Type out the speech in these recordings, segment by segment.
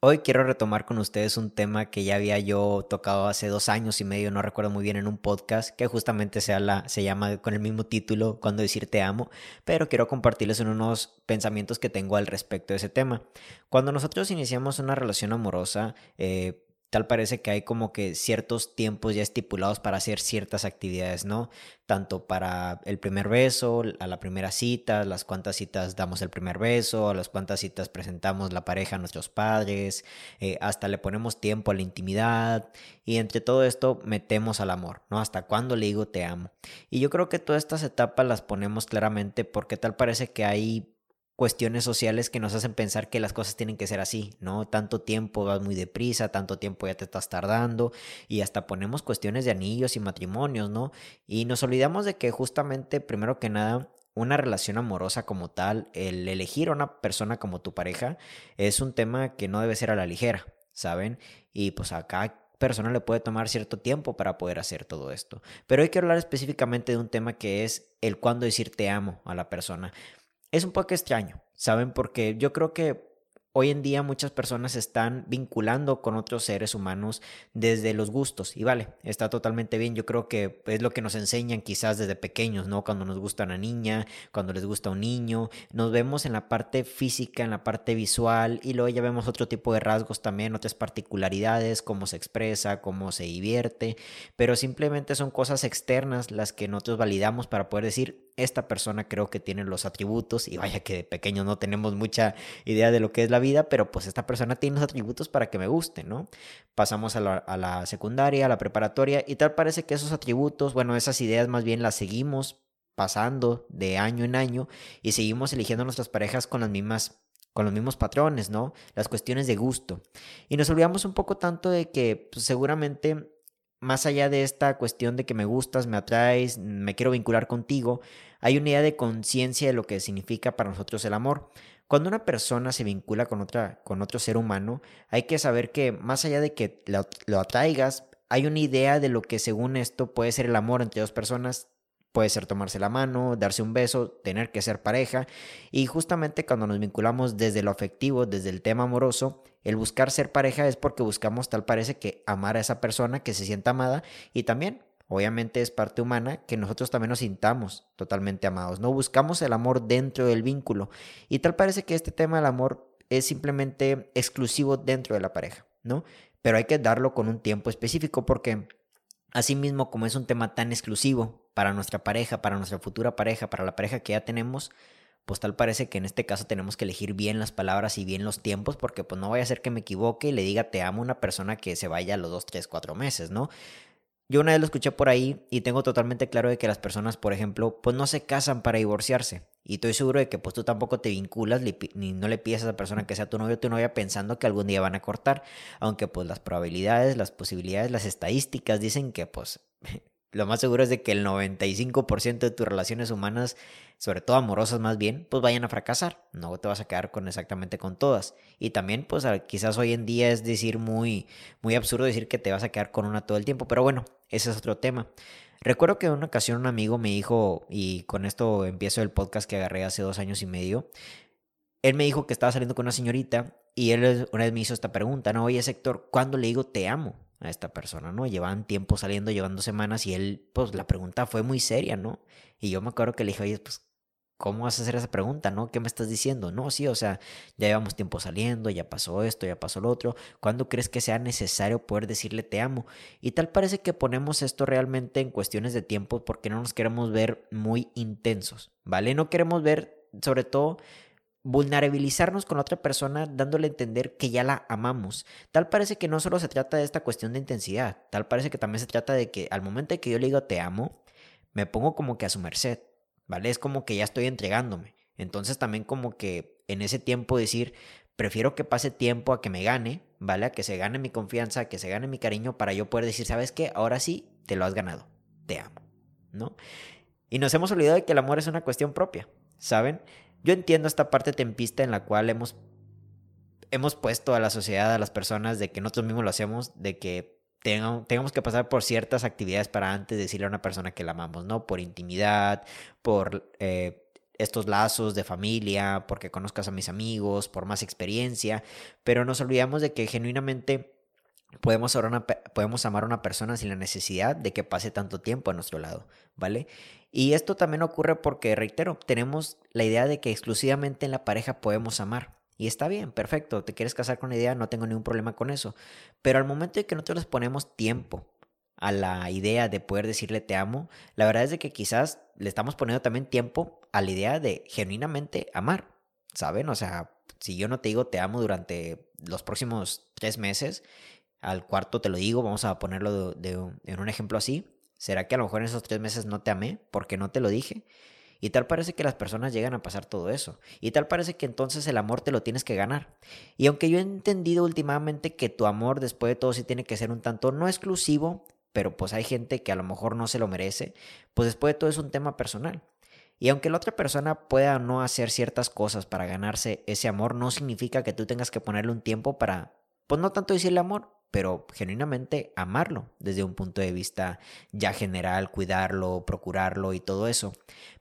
Hoy quiero retomar con ustedes un tema que ya había yo tocado hace dos años y medio, no recuerdo muy bien, en un podcast que justamente se, se llama con el mismo título, Cuando decir te amo, pero quiero compartirles unos pensamientos que tengo al respecto de ese tema. Cuando nosotros iniciamos una relación amorosa, eh, tal parece que hay como que ciertos tiempos ya estipulados para hacer ciertas actividades, ¿no? Tanto para el primer beso, a la primera cita, las cuantas citas damos el primer beso, a las cuantas citas presentamos la pareja a nuestros padres, eh, hasta le ponemos tiempo a la intimidad y entre todo esto metemos al amor, ¿no? Hasta cuándo le digo te amo. Y yo creo que todas estas etapas las ponemos claramente porque tal parece que hay cuestiones sociales que nos hacen pensar que las cosas tienen que ser así, ¿no? Tanto tiempo vas muy deprisa, tanto tiempo ya te estás tardando y hasta ponemos cuestiones de anillos y matrimonios, ¿no? Y nos olvidamos de que justamente, primero que nada, una relación amorosa como tal, el elegir a una persona como tu pareja, es un tema que no debe ser a la ligera, ¿saben? Y pues a cada persona le puede tomar cierto tiempo para poder hacer todo esto. Pero hay que hablar específicamente de un tema que es el cuándo decir te amo a la persona es un poco extraño, ¿saben? Porque yo creo que hoy en día muchas personas están vinculando con otros seres humanos desde los gustos y vale, está totalmente bien. Yo creo que es lo que nos enseñan quizás desde pequeños, ¿no? Cuando nos gusta una niña, cuando les gusta un niño, nos vemos en la parte física, en la parte visual y luego ya vemos otro tipo de rasgos también, otras particularidades, cómo se expresa, cómo se divierte, pero simplemente son cosas externas las que nosotros validamos para poder decir, esta persona creo que tiene los atributos y vaya que de pequeño no tenemos mucha idea de lo que es la vida, pero pues esta persona tiene los atributos para que me guste, ¿no? Pasamos a la, secundaria, a la preparatoria y tal parece que esos atributos, bueno, esas ideas más bien las seguimos pasando de año en año y seguimos eligiendo nuestras parejas con las mismas con los mismos patrones, ¿no? Las cuestiones de gusto. Y nos olvidamos un poco tanto de que pues, seguramente más allá de esta cuestión de que me gustas, me atraes, me quiero vincular contigo, hay una idea de conciencia de lo que significa para nosotros el amor. Cuando una persona se vincula con, otra, con otro ser humano, hay que saber que más allá de que lo, lo atraigas, hay una idea de lo que según esto puede ser el amor entre dos personas, Puede ser tomarse la mano, darse un beso, tener que ser pareja. Y justamente cuando nos vinculamos desde lo afectivo, desde el tema amoroso, el buscar ser pareja es porque buscamos tal parece que amar a esa persona, que se sienta amada y también Obviamente es parte humana que nosotros también nos sintamos totalmente amados. No buscamos el amor dentro del vínculo. Y tal parece que este tema del amor es simplemente exclusivo dentro de la pareja, ¿no? Pero hay que darlo con un tiempo específico porque asimismo como es un tema tan exclusivo para nuestra pareja, para nuestra futura pareja, para la pareja que ya tenemos, pues tal parece que en este caso tenemos que elegir bien las palabras y bien los tiempos, porque pues no vaya a ser que me equivoque y le diga te amo a una persona que se vaya a los dos, tres, cuatro meses, ¿no? Yo una vez lo escuché por ahí y tengo totalmente claro de que las personas, por ejemplo, pues no se casan para divorciarse. Y estoy seguro de que pues tú tampoco te vinculas ni no le pides a esa persona que sea tu novio o tu novia pensando que algún día van a cortar. Aunque pues las probabilidades, las posibilidades, las estadísticas dicen que pues lo más seguro es de que el 95% de tus relaciones humanas, sobre todo amorosas más bien, pues vayan a fracasar. No te vas a quedar con exactamente con todas. Y también, pues quizás hoy en día es decir muy, muy absurdo decir que te vas a quedar con una todo el tiempo. Pero bueno, ese es otro tema. Recuerdo que en una ocasión un amigo me dijo, y con esto empiezo el podcast que agarré hace dos años y medio, él me dijo que estaba saliendo con una señorita y él una vez me hizo esta pregunta, ¿no? Oye, sector, ¿cuándo le digo te amo? a esta persona, ¿no? Llevaban tiempo saliendo, llevando semanas y él, pues la pregunta fue muy seria, ¿no? Y yo me acuerdo que le dije, oye, pues, ¿cómo vas a hacer esa pregunta, no? ¿Qué me estás diciendo? No, sí, o sea, ya llevamos tiempo saliendo, ya pasó esto, ya pasó lo otro. ¿Cuándo crees que sea necesario poder decirle te amo? Y tal parece que ponemos esto realmente en cuestiones de tiempo porque no nos queremos ver muy intensos, ¿vale? No queremos ver, sobre todo, vulnerabilizarnos con otra persona dándole a entender que ya la amamos. Tal parece que no solo se trata de esta cuestión de intensidad, tal parece que también se trata de que al momento de que yo le digo te amo, me pongo como que a su merced, ¿vale? Es como que ya estoy entregándome. Entonces también como que en ese tiempo decir, prefiero que pase tiempo a que me gane, ¿vale? A que se gane mi confianza, a que se gane mi cariño para yo poder decir, ¿sabes qué? Ahora sí, te lo has ganado, te amo, ¿no? Y nos hemos olvidado de que el amor es una cuestión propia, ¿saben? Yo entiendo esta parte tempista en la cual hemos, hemos puesto a la sociedad, a las personas, de que nosotros mismos lo hacemos, de que tengamos, que pasar por ciertas actividades para antes de decirle a una persona que la amamos, ¿no? Por intimidad, por... Eh, estos lazos de familia, porque conozcas a mis amigos, por más experiencia, pero nos olvidamos de que genuinamente podemos, podemos amar a una persona sin la necesidad de que pase tanto tiempo a nuestro lado, ¿vale? Y esto también ocurre porque, reitero, tenemos la idea de que exclusivamente en la pareja podemos amar. Y está bien, perfecto, te quieres casar con la idea, no tengo ningún problema con eso. Pero al momento de que nosotros ponemos tiempo a la idea de poder decirle te amo, la verdad es de que quizás le estamos poniendo también tiempo a la idea de genuinamente amar, ¿saben? O sea, si yo no te digo te amo durante los próximos tres meses, al cuarto te lo digo, vamos a ponerlo en un ejemplo así, ¿será que a lo mejor en esos tres meses no te amé porque no te lo dije? Y tal parece que las personas llegan a pasar todo eso. Y tal parece que entonces el amor te lo tienes que ganar. Y aunque yo he entendido últimamente que tu amor después de todo sí tiene que ser un tanto no exclusivo, pero pues hay gente que a lo mejor no se lo merece, pues después de todo es un tema personal. Y aunque la otra persona pueda no hacer ciertas cosas para ganarse ese amor, no significa que tú tengas que ponerle un tiempo para, pues no tanto decirle amor, pero genuinamente amarlo desde un punto de vista ya general, cuidarlo, procurarlo y todo eso.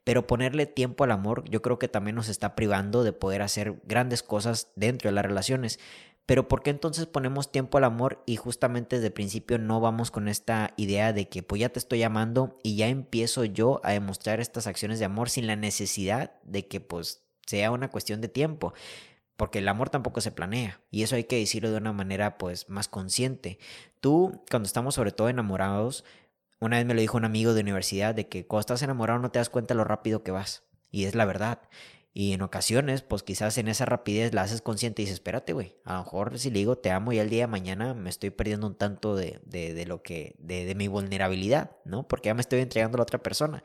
Pero ponerle tiempo al amor yo creo que también nos está privando de poder hacer grandes cosas dentro de las relaciones. Pero ¿por qué entonces ponemos tiempo al amor y justamente desde el principio no vamos con esta idea de que pues ya te estoy amando y ya empiezo yo a demostrar estas acciones de amor sin la necesidad de que pues sea una cuestión de tiempo? Porque el amor tampoco se planea y eso hay que decirlo de una manera pues más consciente. Tú cuando estamos sobre todo enamorados, una vez me lo dijo un amigo de universidad de que cuando estás enamorado no te das cuenta lo rápido que vas y es la verdad. Y en ocasiones, pues quizás en esa rapidez la haces consciente y dices, espérate, güey, a lo mejor si le digo te amo y al día de mañana me estoy perdiendo un tanto de, de, de lo que, de, de mi vulnerabilidad, ¿no? Porque ya me estoy entregando a la otra persona.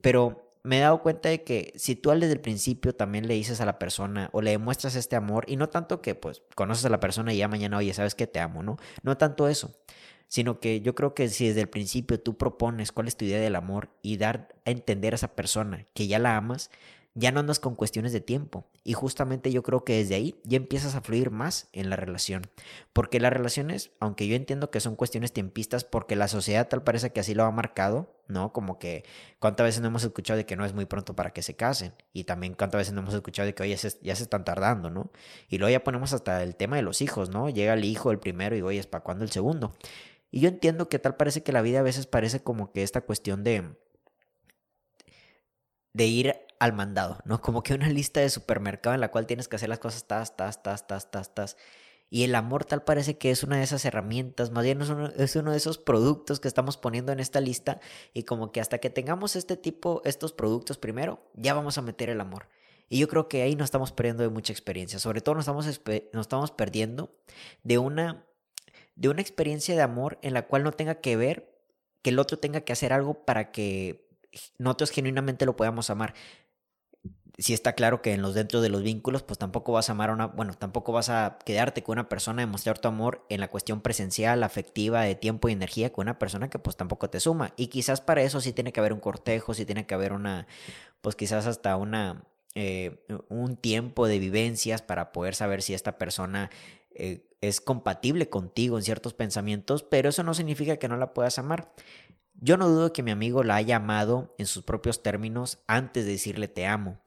Pero me he dado cuenta de que si tú desde el principio también le dices a la persona o le demuestras este amor, y no tanto que pues conoces a la persona y ya mañana, oye, sabes que te amo, ¿no? No tanto eso, sino que yo creo que si desde el principio tú propones cuál es tu idea del amor y dar a entender a esa persona que ya la amas, ya no andas con cuestiones de tiempo. Y justamente yo creo que desde ahí ya empiezas a fluir más en la relación. Porque las relaciones, aunque yo entiendo que son cuestiones tiempistas, porque la sociedad tal parece que así lo ha marcado, ¿no? Como que cuántas veces no hemos escuchado de que no es muy pronto para que se casen. Y también cuántas veces no hemos escuchado de que, oye, ya se están tardando, ¿no? Y luego ya ponemos hasta el tema de los hijos, ¿no? Llega el hijo el primero y, oye, ¿es para cuándo el segundo? Y yo entiendo que tal parece que la vida a veces parece como que esta cuestión de de ir al mandado, ¿no? Como que una lista de supermercado en la cual tienes que hacer las cosas tas, tas, tas, tas, tas, tas. Y el amor tal parece que es una de esas herramientas, más bien es uno, es uno de esos productos que estamos poniendo en esta lista y como que hasta que tengamos este tipo, estos productos primero, ya vamos a meter el amor. Y yo creo que ahí nos estamos perdiendo de mucha experiencia, sobre todo nos estamos, estamos perdiendo de una, de una experiencia de amor en la cual no tenga que ver que el otro tenga que hacer algo para que nosotros genuinamente lo podamos amar si está claro que en los dentro de los vínculos, pues tampoco vas a amar a una, bueno, tampoco vas a quedarte con una persona, demostrar tu amor en la cuestión presencial, afectiva, de tiempo y energía con una persona que pues tampoco te suma. Y quizás para eso sí tiene que haber un cortejo, sí tiene que haber una, pues quizás hasta una, eh, un tiempo de vivencias para poder saber si esta persona eh, es compatible contigo en ciertos pensamientos, pero eso no significa que no la puedas amar. Yo no dudo que mi amigo la haya amado en sus propios términos antes de decirle te amo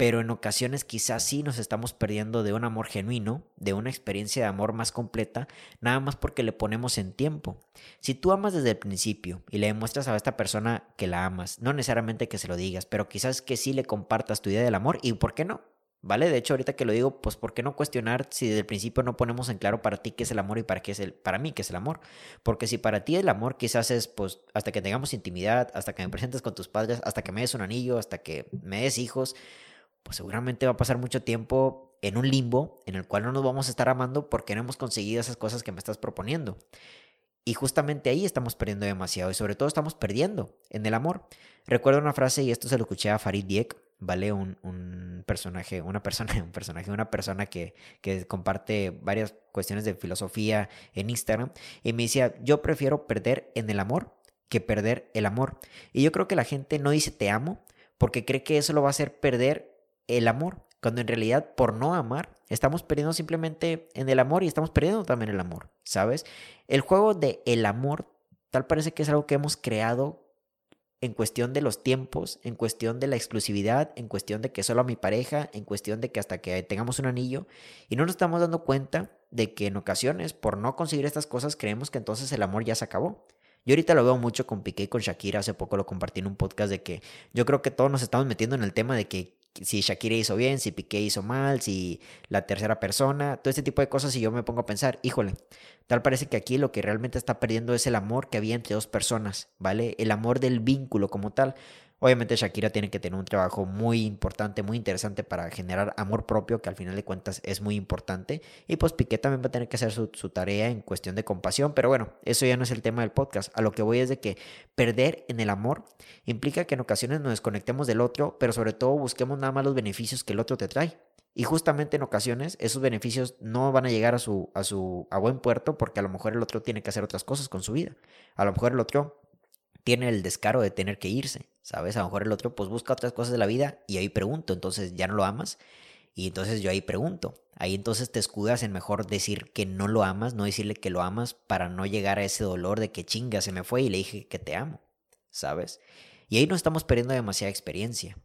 pero en ocasiones quizás sí nos estamos perdiendo de un amor genuino, de una experiencia de amor más completa, nada más porque le ponemos en tiempo. Si tú amas desde el principio y le demuestras a esta persona que la amas, no necesariamente que se lo digas, pero quizás que sí le compartas tu idea del amor y por qué no. ¿Vale? De hecho, ahorita que lo digo, pues ¿por qué no cuestionar si desde el principio no ponemos en claro para ti qué es el amor y para qué es el para mí qué es el amor? Porque si para ti el amor quizás es pues hasta que tengamos intimidad, hasta que me presentes con tus padres, hasta que me des un anillo, hasta que me des hijos, pues seguramente va a pasar mucho tiempo en un limbo en el cual no nos vamos a estar amando porque no hemos conseguido esas cosas que me estás proponiendo. Y justamente ahí estamos perdiendo demasiado y sobre todo estamos perdiendo en el amor. Recuerdo una frase y esto se lo escuché a Farid Diek, ¿vale? Un, un personaje, una persona, un personaje, una persona que, que comparte varias cuestiones de filosofía en Instagram y me decía, yo prefiero perder en el amor que perder el amor. Y yo creo que la gente no dice te amo porque cree que eso lo va a hacer perder el amor, cuando en realidad por no amar estamos perdiendo simplemente en el amor y estamos perdiendo también el amor, ¿sabes? El juego de el amor tal parece que es algo que hemos creado en cuestión de los tiempos, en cuestión de la exclusividad, en cuestión de que solo a mi pareja, en cuestión de que hasta que tengamos un anillo, y no nos estamos dando cuenta de que en ocasiones, por no conseguir estas cosas, creemos que entonces el amor ya se acabó. Yo ahorita lo veo mucho con Piqué y con Shakira, hace poco lo compartí en un podcast de que yo creo que todos nos estamos metiendo en el tema de que si Shakira hizo bien, si Piqué hizo mal, si la tercera persona, todo este tipo de cosas y yo me pongo a pensar, híjole, tal parece que aquí lo que realmente está perdiendo es el amor que había entre dos personas, ¿vale? El amor del vínculo como tal. Obviamente Shakira tiene que tener un trabajo muy importante, muy interesante para generar amor propio, que al final de cuentas es muy importante. Y pues Piqué también va a tener que hacer su, tarea en cuestión de compasión. Pero bueno, eso ya no es el tema del podcast. A lo que voy es de que perder en el amor implica que en ocasiones nos desconectemos del otro, pero sobre todo busquemos nada más los beneficios que el otro te trae. Y justamente en ocasiones esos beneficios no van a llegar a su, a su a buen puerto porque a lo mejor el otro tiene que hacer otras cosas con su vida. A lo mejor el otro tiene el descaro de tener que irse, ¿sabes? A lo mejor el otro pues busca otras cosas de la vida y ahí pregunto, entonces ya no lo amas. Y entonces yo ahí pregunto, ahí entonces te escudas en mejor decir que no lo amas, no decirle que lo amas para no llegar a ese dolor de que chinga, se me fue y le dije que te amo, ¿sabes? Y ahí no estamos perdiendo demasiada experiencia.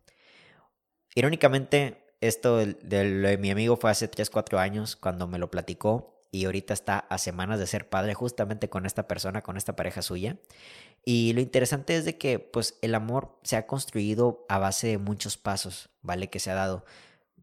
Irónicamente, esto de, de mi amigo fue hace 3, 4 años cuando me lo platicó y ahorita está a semanas de ser padre justamente con esta persona, con esta pareja suya. Y lo interesante es de que pues el amor se ha construido a base de muchos pasos, ¿vale? Que se ha dado.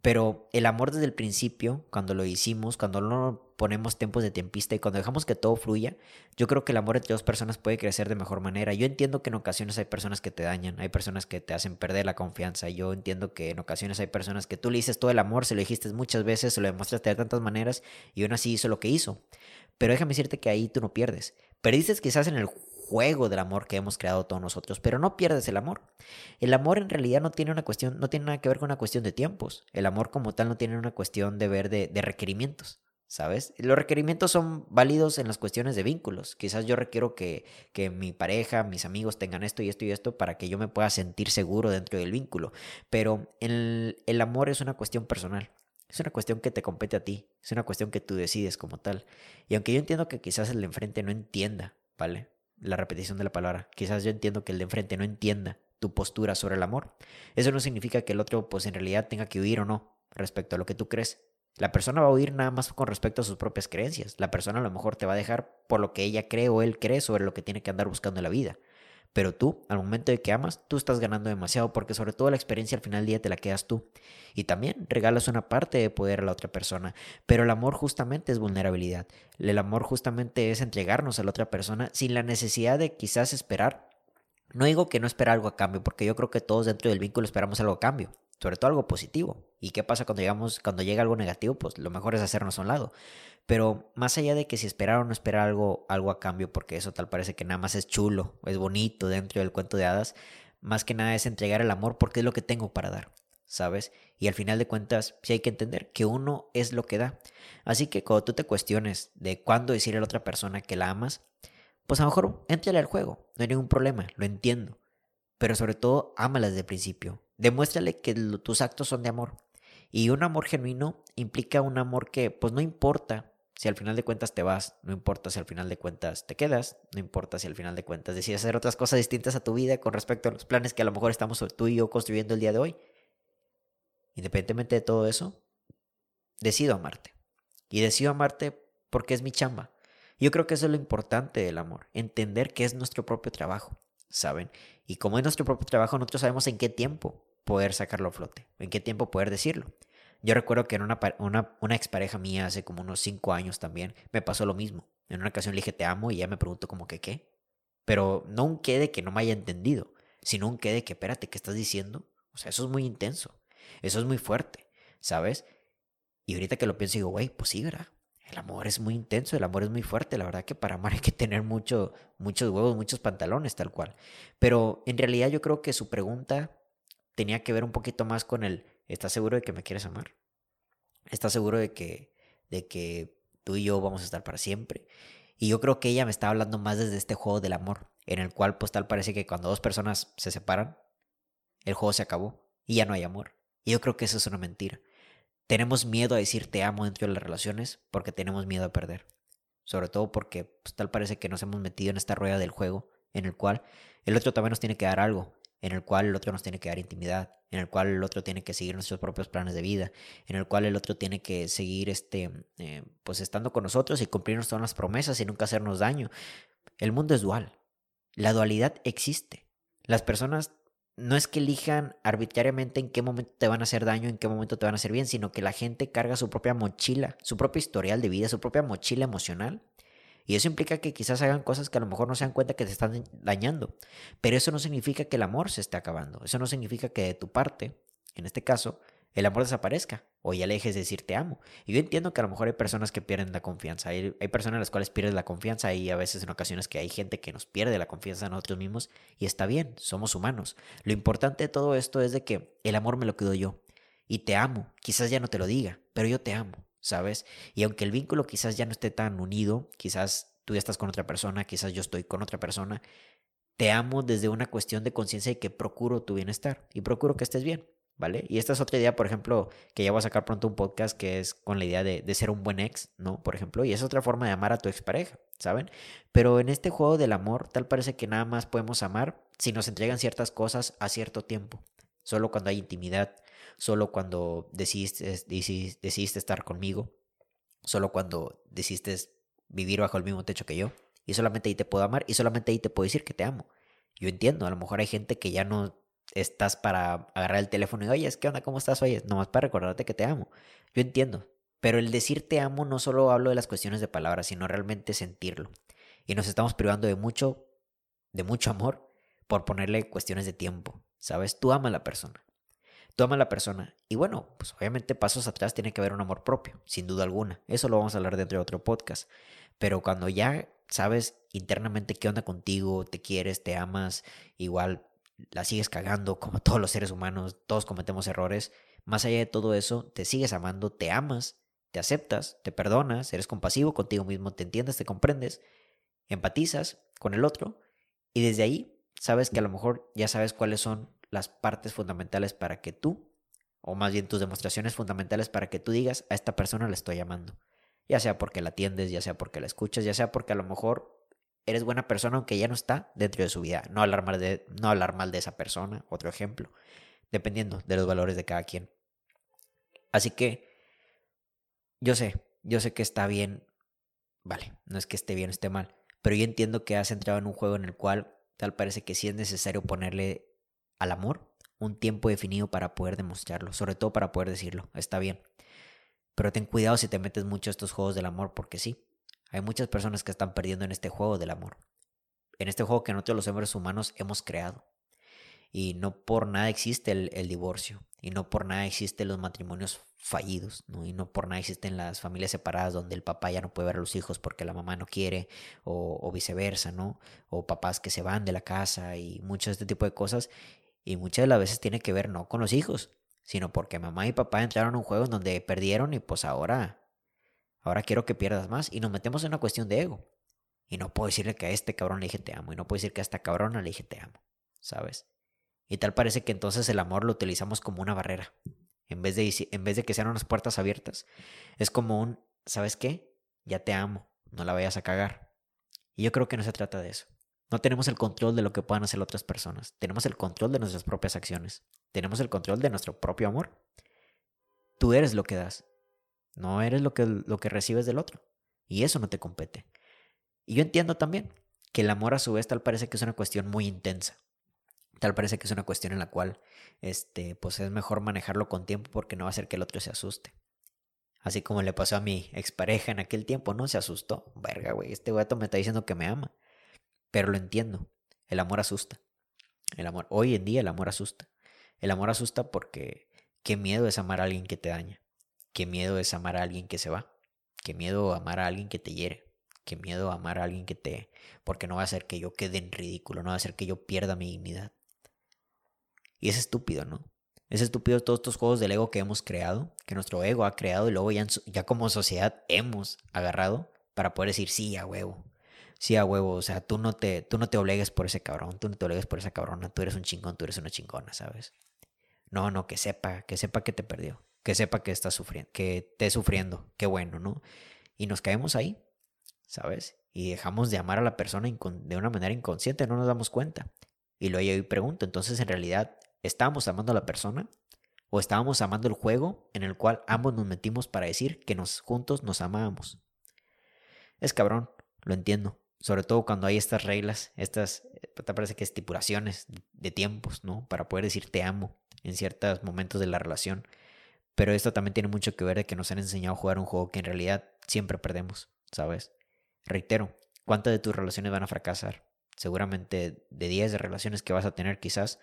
Pero el amor desde el principio, cuando lo hicimos, cuando no ponemos tiempos de tiempista y cuando dejamos que todo fluya, yo creo que el amor entre dos personas puede crecer de mejor manera. Yo entiendo que en ocasiones hay personas que te dañan, hay personas que te hacen perder la confianza. Yo entiendo que en ocasiones hay personas que tú le dices todo el amor, se lo dijiste muchas veces, se lo demostraste de tantas maneras y aún así hizo lo que hizo. Pero déjame decirte que ahí tú no pierdes. Perdiste quizás en el juego del amor que hemos creado todos nosotros, pero no pierdes el amor. El amor en realidad no tiene una cuestión, no tiene nada que ver con una cuestión de tiempos. El amor como tal no tiene una cuestión de ver de, requerimientos. ¿Sabes? Los requerimientos son válidos en las cuestiones de vínculos. Quizás yo requiero que, que, mi pareja, mis amigos tengan esto y esto y esto para que yo me pueda sentir seguro dentro del vínculo. Pero el, el amor es una cuestión personal. Es una cuestión que te compete a ti. Es una cuestión que tú decides como tal. Y aunque yo entiendo que quizás el de enfrente no entienda, ¿vale? la repetición de la palabra. Quizás yo entiendo que el de enfrente no entienda tu postura sobre el amor. Eso no significa que el otro pues en realidad tenga que huir o no respecto a lo que tú crees. La persona va a huir nada más con respecto a sus propias creencias. La persona a lo mejor te va a dejar por lo que ella cree o él cree sobre lo que tiene que andar buscando en la vida. Pero tú, al momento de que amas, tú estás ganando demasiado porque sobre todo la experiencia al final del día te la quedas tú. Y también regalas una parte de poder a la otra persona. Pero el amor justamente es vulnerabilidad. El amor justamente es entregarnos a la otra persona sin la necesidad de quizás esperar. No digo que no espera algo a cambio, porque yo creo que todos dentro del vínculo esperamos algo a cambio sobre todo algo positivo. ¿Y qué pasa cuando llegamos, cuando llega algo negativo? Pues lo mejor es hacernos a un lado. Pero más allá de que si esperar o no esperar algo, algo a cambio, porque eso tal parece que nada más es chulo, es bonito dentro del cuento de hadas, más que nada es entregar el amor porque es lo que tengo para dar, ¿sabes? Y al final de cuentas, sí hay que entender que uno es lo que da. Así que cuando tú te cuestiones de cuándo decirle a la otra persona que la amas, pues a lo mejor entrale al juego, no hay ningún problema, lo entiendo. Pero sobre todo, ámala desde el principio. Demuéstrale que tus actos son de amor. Y un amor genuino implica un amor que, pues no importa si al final de cuentas te vas, no importa si al final de cuentas te quedas, no importa si al final de cuentas decides hacer otras cosas distintas a tu vida con respecto a los planes que a lo mejor estamos tú y yo construyendo el día de hoy. Independientemente de todo eso, decido amarte. Y decido amarte porque es mi chamba. Yo creo que eso es lo importante del amor, entender que es nuestro propio trabajo, ¿saben? Y como es nuestro propio trabajo, nosotros sabemos en qué tiempo poder sacarlo a flote, en qué tiempo poder decirlo. Yo recuerdo que en una, una, una expareja mía hace como unos cinco años también me pasó lo mismo. En una ocasión le dije te amo y ella me preguntó como que qué. Pero no un qué de que no me haya entendido, sino un qué de que espérate, ¿qué estás diciendo? O sea, eso es muy intenso, eso es muy fuerte, ¿sabes? Y ahorita que lo pienso digo, güey, pues sí, ¿verdad? El amor es muy intenso, el amor es muy fuerte. La verdad que para amar hay que tener mucho, muchos huevos, muchos pantalones, tal cual. Pero en realidad yo creo que su pregunta tenía que ver un poquito más con el, ¿estás seguro de que me quieres amar? ¿Estás seguro de que, de que tú y yo vamos a estar para siempre? Y yo creo que ella me estaba hablando más desde este juego del amor, en el cual pues tal parece que cuando dos personas se separan, el juego se acabó y ya no hay amor. Y yo creo que eso es una mentira. Tenemos miedo a decir te amo dentro de las relaciones porque tenemos miedo a perder. Sobre todo porque pues, tal parece que nos hemos metido en esta rueda del juego en el cual el otro también nos tiene que dar algo, en el cual el otro nos tiene que dar intimidad, en el cual el otro tiene que seguir nuestros propios planes de vida, en el cual el otro tiene que seguir este, eh, pues estando con nosotros y cumplirnos todas las promesas y nunca hacernos daño. El mundo es dual. La dualidad existe. Las personas no es que elijan arbitrariamente en qué momento te van a hacer daño, en qué momento te van a hacer bien, sino que la gente carga su propia mochila, su propio historial de vida, su propia mochila emocional. Y eso implica que quizás hagan cosas que a lo mejor no se dan cuenta que te están dañando. Pero eso no significa que el amor se esté acabando. Eso no significa que de tu parte, en este caso, el amor desaparezca o ya le dejes de decir te amo. Y yo entiendo que a lo mejor hay personas que pierden la confianza, hay, hay personas en las cuales pierdes la confianza y a veces en ocasiones que hay gente que nos pierde la confianza en nosotros mismos y está bien, somos humanos. Lo importante de todo esto es de que el amor me lo quedo yo y te amo, quizás ya no te lo diga, pero yo te amo, ¿sabes? Y aunque el vínculo quizás ya no esté tan unido, quizás tú ya estás con otra persona, quizás yo estoy con otra persona, te amo desde una cuestión de conciencia y que procuro tu bienestar y procuro que estés bien. ¿Vale? Y esta es otra idea, por ejemplo, que ya voy a sacar pronto un podcast que es con la idea de, ser un buen ex, ¿no? Por ejemplo, y es otra forma de amar a tu expareja, ¿saben? Pero en este juego del amor, tal parece que nada más podemos amar si nos entregan ciertas cosas a cierto tiempo, solo cuando hay intimidad, solo cuando decidiste, decidiste estar conmigo, solo cuando decidiste vivir bajo el mismo techo que yo, y solamente ahí te puedo amar y solamente ahí te puedo decir que te amo. Yo entiendo, a lo mejor hay gente que ya no estás para agarrar el teléfono y, oye, ¿qué onda? ¿Cómo estás? Oye, nomás para recordarte que te amo. Yo entiendo, pero el decir te amo no solo hablo de las cuestiones de palabras, sino realmente sentirlo. Y nos estamos privando de mucho, de mucho amor por ponerle cuestiones de tiempo, ¿sabes? Tú ama a la persona. Tú ama a la persona. Y bueno, pues obviamente pasos atrás tiene que haber un amor propio, sin duda alguna. Eso lo vamos a hablar dentro de otro podcast. Pero cuando ya sabes internamente qué onda contigo, te quieres, te amas, igual la sigues cagando como todos los seres humanos, todos cometemos errores, más allá de todo eso, te sigues amando, te amas, te aceptas, te perdonas, eres compasivo contigo mismo, te entiendes, te comprendes, empatizas con el otro y desde ahí sabes que a lo mejor ya sabes cuáles son las partes fundamentales para que tú, o más bien tus demostraciones fundamentales para que tú digas a esta persona le estoy amando. Ya sea porque la atiendes, ya sea porque la escuchas, ya sea porque a lo mejor eres buena persona aunque ya no está dentro de su vida. No hablar mal de, no hablar mal de esa persona, otro ejemplo, dependiendo de los valores de cada quien. Así que yo sé, yo sé que está bien, vale, no es que esté bien o esté mal, pero yo entiendo que has entrado en un juego en el cual tal parece que sí es necesario ponerle al amor un tiempo definido para poder demostrarlo, sobre todo para poder decirlo, está bien. Pero ten cuidado si te metes mucho a estos juegos del amor porque sí, hay muchas personas que están perdiendo en este juego del amor. En este juego que nosotros los hombres humanos hemos creado. Y no por nada existe el, divorcio. Y no por nada existen los matrimonios fallidos. Y no por nada existen las familias separadas donde el papá ya no puede ver a los hijos porque la mamá no quiere. O, o viceversa, ¿no? O papás que se van de la casa y mucho de este tipo de cosas. Y muchas de las veces tiene que ver no con los hijos, sino porque mamá y papá entraron a un juego en donde perdieron y pues ahora Ahora quiero que pierdas más y nos metemos en una cuestión de ego. Y no puedo decirle que a este cabrón le dije te amo. Y no puedo decir que a esta cabrona le dije te amo. ¿Sabes? Y tal parece que entonces el amor lo utilizamos como una barrera. En vez de, en vez de que sean unas puertas abiertas. Es como un, ¿sabes qué? Ya te amo. No la vayas a cagar. Y yo creo que no se trata de eso. No tenemos el control de lo que puedan hacer otras personas. Tenemos el control de nuestras propias acciones. Tenemos el control de nuestro propio amor. Tú eres lo que das. No eres lo que, lo que recibes del otro. Y eso no te compete. Y yo entiendo también que el amor a su vez tal parece que es una cuestión muy intensa. Tal parece que es una cuestión en la cual este, pues es mejor manejarlo con tiempo porque no va a hacer que el otro se asuste. Así como le pasó a mi expareja en aquel tiempo, no se asustó. Verga, güey, este gato me está diciendo que me ama. Pero lo entiendo. El amor asusta. El amor, hoy en día el amor asusta. El amor asusta porque qué miedo es amar a alguien que te daña. Qué miedo es amar a alguien que se va. Qué miedo amar a alguien que te hiere. Qué miedo amar a alguien que te... Porque no va a hacer que yo quede en ridículo, no va a hacer que yo pierda mi dignidad. Y es estúpido, ¿no? Es estúpido todos estos juegos del ego que hemos creado, que nuestro ego ha creado y luego ya, como sociedad hemos agarrado para poder decir sí a huevo. Sí a huevo, o sea, tú no te tú no te obligues por ese cabrón, tú no te obligues por esa cabrona, tú eres un chingón, tú eres una chingona, ¿sabes? No, no, que sepa, que sepa que te perdió que sepa que está sufriendo, que esté sufriendo, qué bueno, ¿no? Y nos caemos ahí, ¿sabes? Y dejamos de amar a la persona de una manera inconsciente, no nos damos cuenta. Y luego yo pregunto, entonces en realidad, ¿estábamos amando a la persona? ¿O estábamos amando el juego en el cual ambos nos metimos para decir que nos, juntos nos amábamos? Es cabrón, lo entiendo. Sobre todo cuando hay estas reglas, estas, eh, te parece que estipulaciones de tiempos, ¿no? Para poder decir te amo en ciertos momentos de la relación. Pero esto también tiene mucho que ver de que nos han enseñado a jugar un juego que en realidad siempre perdemos, ¿sabes? Reitero, ¿cuántas de tus relaciones van a fracasar? Seguramente de 10 de relaciones que vas a tener, quizás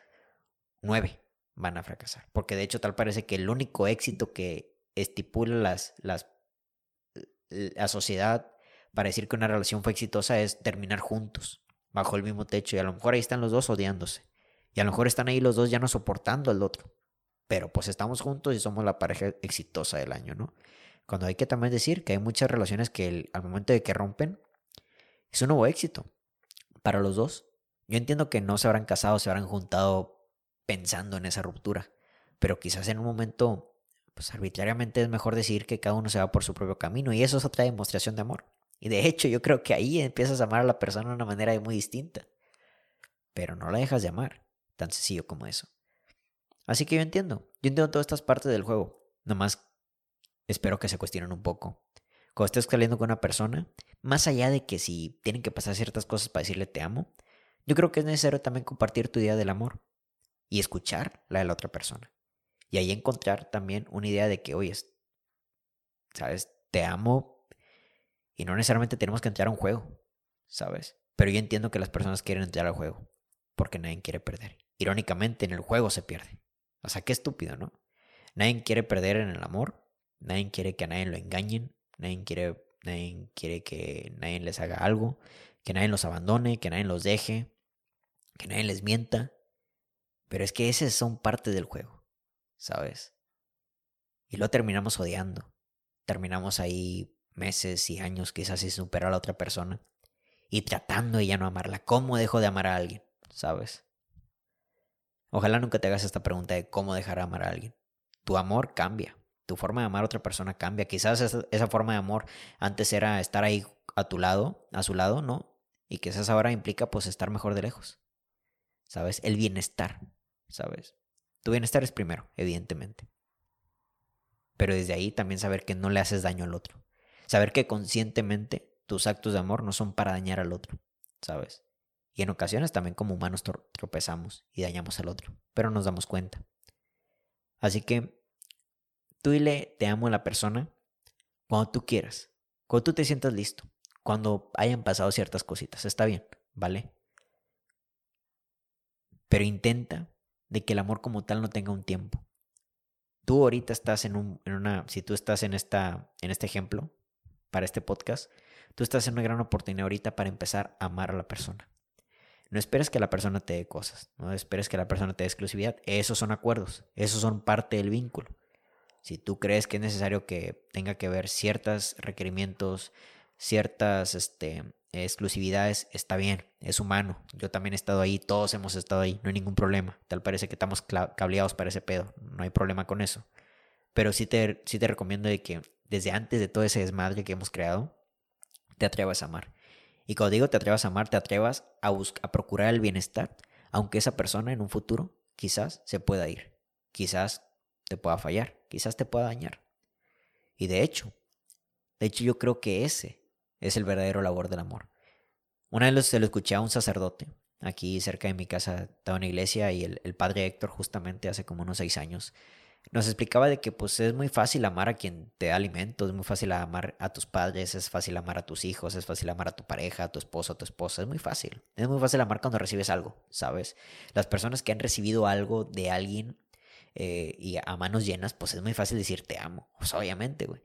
9 van a fracasar. Porque de hecho tal parece que el único éxito que estipula las, las, la sociedad para decir que una relación fue exitosa es terminar juntos, bajo el mismo techo. Y a lo mejor ahí están los dos odiándose. Y a lo mejor están ahí los dos ya no soportando al otro. Pero pues estamos juntos y somos la pareja exitosa del año, ¿no? Cuando hay que también decir que hay muchas relaciones que al momento de que rompen, es un nuevo éxito para los dos. Yo entiendo que no se habrán casado, se habrán juntado pensando en esa ruptura, pero quizás en un momento, pues arbitrariamente es mejor decir que cada uno se va por su propio camino y eso es otra demostración de amor. Y de hecho yo creo que ahí empiezas a amar a la persona de una manera muy distinta, pero no la dejas de amar, tan sencillo como eso. Así que yo entiendo, yo entiendo todas estas partes del juego, nomás espero que se cuestionen un poco. Cuando estés saliendo con una persona, más allá de que si tienen que pasar ciertas cosas para decirle te amo, yo creo que es necesario también compartir tu idea del amor y escuchar la de la otra persona. Y ahí encontrar también una idea de que, oye, ¿sabes? Te amo y no necesariamente tenemos que entrar a un juego, ¿sabes? Pero yo entiendo que las personas quieren entrar al juego porque nadie quiere perder. Irónicamente, en el juego se pierde. O sea, qué estúpido, ¿no? Nadie quiere perder en el amor Nadie quiere que a nadie lo engañen, nadie quiere, nadie quiere que nadie les haga algo, que nadie los abandone, que nadie los deje, que nadie les mienta. Pero es que esos son parte del juego, ¿sabes? Y lo terminamos odiando. Terminamos ahí meses y años quizás sin superar a la otra persona. Y tratando de ya no amarla. ¿Cómo dejo de amar a alguien? ¿Sabes? Ojalá nunca te hagas esta pregunta de cómo dejar de amar a alguien. Tu amor cambia tu forma de amar a otra persona cambia. Quizás esa, forma de amor antes era estar ahí a tu lado, a su lado, ¿no? Y quizás ahora implica pues estar mejor de lejos. ¿Sabes? El bienestar, ¿sabes? Tu bienestar es primero, evidentemente. Pero desde ahí también saber que no le haces daño al otro. Saber que conscientemente tus actos de amor no son para dañar al otro, ¿sabes? Y en ocasiones también como humanos tropezamos y dañamos al otro, pero nos damos cuenta. Así que Tú dile te amo a la persona cuando tú quieras, cuando tú te sientas listo, cuando hayan pasado ciertas cositas, está bien, ¿vale? Pero intenta de que el amor como tal no tenga un tiempo. Tú ahorita estás en, un, en una, si tú estás en, esta, en este ejemplo, para este podcast, tú estás en una gran oportunidad ahorita para empezar a amar a la persona. No esperes que la persona te dé cosas, no esperes que la persona te dé exclusividad. Esos son acuerdos, esos son parte del vínculo. Si tú crees que es necesario que tenga que ver ciertos requerimientos, ciertas este, exclusividades, está bien, es humano. Yo también he estado ahí, todos hemos estado ahí, no hay ningún problema. Tal parece que estamos cableados para ese pedo, no hay problema con eso. Pero sí te, sí te recomiendo de que desde antes de todo ese desmadre que hemos creado, te atrevas a amar. Y cuando digo te atrevas a amar, te atrevas a, a procurar el bienestar, aunque esa persona en un futuro quizás se pueda ir. Quizás te pueda fallar, quizás te pueda dañar. Y de hecho, de hecho yo creo que ese es el verdadero labor del amor. Una vez se lo escuché a un sacerdote, aquí cerca de mi casa estaba una iglesia y el, padre Héctor justamente hace como unos seis años nos explicaba de que pues es muy fácil amar a quien te da alimento, es muy fácil amar a tus padres, es fácil amar a tus hijos, es fácil amar a tu pareja, a tu esposo, a tu esposa, es muy fácil. Es muy fácil amar cuando recibes algo, ¿sabes? Las personas que han recibido algo de alguien eh, y a manos llenas, pues es muy fácil decir te amo. Pues obviamente, güey.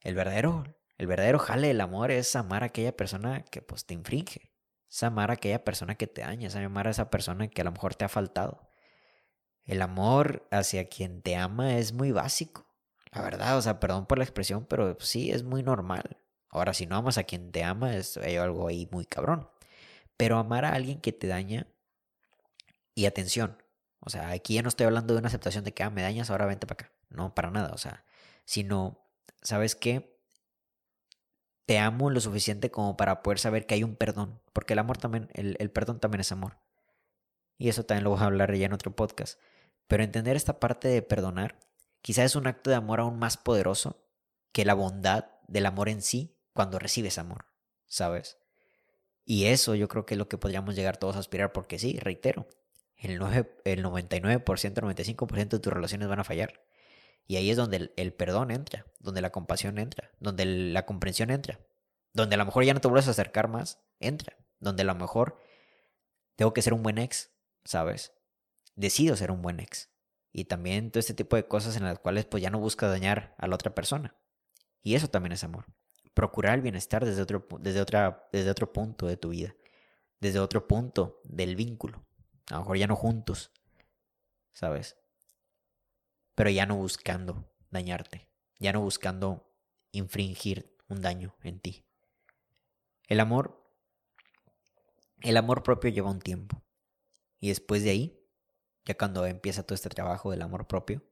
El verdadero, el verdadero jale del amor es amar a aquella persona que pues te infringe. Es amar a aquella persona que te daña, es amar a esa persona que a lo mejor te ha faltado. El amor hacia quien te ama es muy básico. La verdad, o sea, perdón por la expresión, pero sí, es muy normal. Ahora, si no amas a quien te ama, es algo ahí muy cabrón. Pero amar a alguien que te daña, y atención, o sea, aquí ya no estoy hablando de una aceptación de que, ah, me dañas, ahora vente para acá. No, para nada. O sea, sino, ¿sabes qué? te amo lo suficiente como para poder saber que hay un perdón, porque el amor también, el, el perdón también es amor. Y eso también lo voy a hablar ya en otro podcast. Pero entender esta parte de perdonar, quizás es un acto de amor aún más poderoso que la bondad del amor en sí cuando recibes amor, ¿sabes? Y eso yo creo que es lo que podríamos llegar todos a aspirar, porque sí, reitero, el, 9, el 99%, 95% de tus relaciones van a fallar. Y ahí es donde el, el, perdón entra, donde la compasión entra, donde la comprensión entra, donde a lo mejor ya no te vuelves a acercar más, entra, donde a lo mejor tengo que ser un buen ex, ¿sabes? Decido ser un buen ex. Y también todo este tipo de cosas en las cuales pues ya no busca dañar a la otra persona. Y eso también es amor. Procurar el bienestar desde otro, desde otra, desde otro punto de tu vida. Desde otro punto del vínculo. A lo mejor ya no juntos. ¿Sabes? pero ya no buscando dañarte, ya no buscando infringir un daño en ti. El amor, el amor propio lleva un tiempo. Y después de ahí, ya cuando empieza todo este trabajo del amor propio,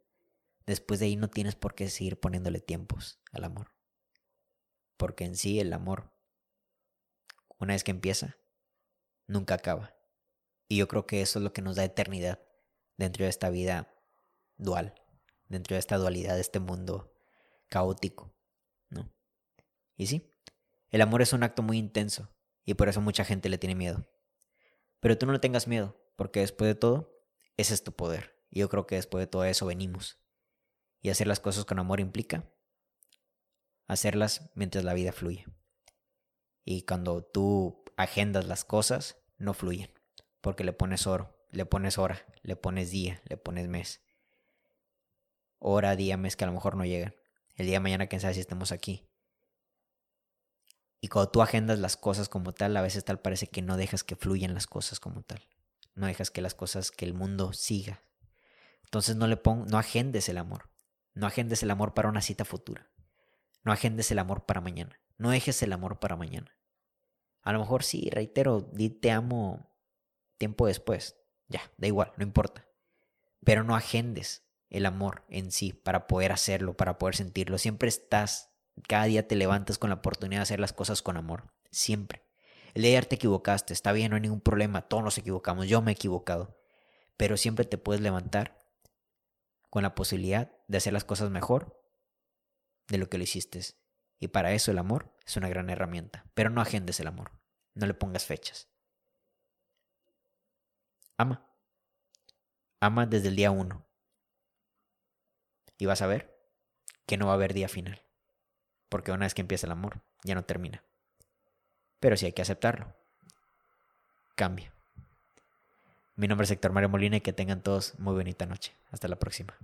después de ahí no tienes por qué seguir poniéndole tiempos al amor. Porque en sí el amor, una vez que empieza, nunca acaba. Y yo creo que eso es lo que nos da eternidad dentro de esta vida dual dentro de esta dualidad, de este mundo caótico, ¿no? Y sí, el amor es un acto muy intenso y por eso mucha gente le tiene miedo. Pero tú no le tengas miedo, porque después de todo, ese es tu poder. Y yo creo que después de todo eso venimos. Y hacer las cosas con amor implica hacerlas mientras la vida fluye. Y cuando tú agendas las cosas, no fluyen, porque le pones oro, le pones hora, le pones día, le pones mes hora, día, mes que a lo mejor no llegan. El día de mañana, quién sabe si estemos aquí. Y cuando tú agendas las cosas como tal, a veces tal parece que no dejas que fluyan las cosas como tal. No dejas que las cosas, que el mundo siga. Entonces no le pon, no agendes el amor. No agendes el amor para una cita futura. No agendes el amor para mañana. No dejes el amor para mañana. A lo mejor sí, reitero, di te amo tiempo después. Ya, da igual, no importa. Pero no agendes el amor en sí, para poder hacerlo, para poder sentirlo. Siempre estás, cada día te levantas con la oportunidad de hacer las cosas con amor. Siempre. Ayer te equivocaste, está bien, no hay ningún problema, todos nos equivocamos, yo me he equivocado. Pero siempre te puedes levantar con la posibilidad de hacer las cosas mejor de lo que lo hiciste. Y para eso el amor es una gran herramienta. Pero no agendes el amor, no le pongas fechas. Ama. Ama desde el día uno y vas a ver que no va a haber día final. Porque una vez que empieza el amor, ya no termina. Pero sí hay que aceptarlo. Cambia. Mi nombre es Héctor Mario Molina y que tengan todos muy bonita noche. Hasta la próxima.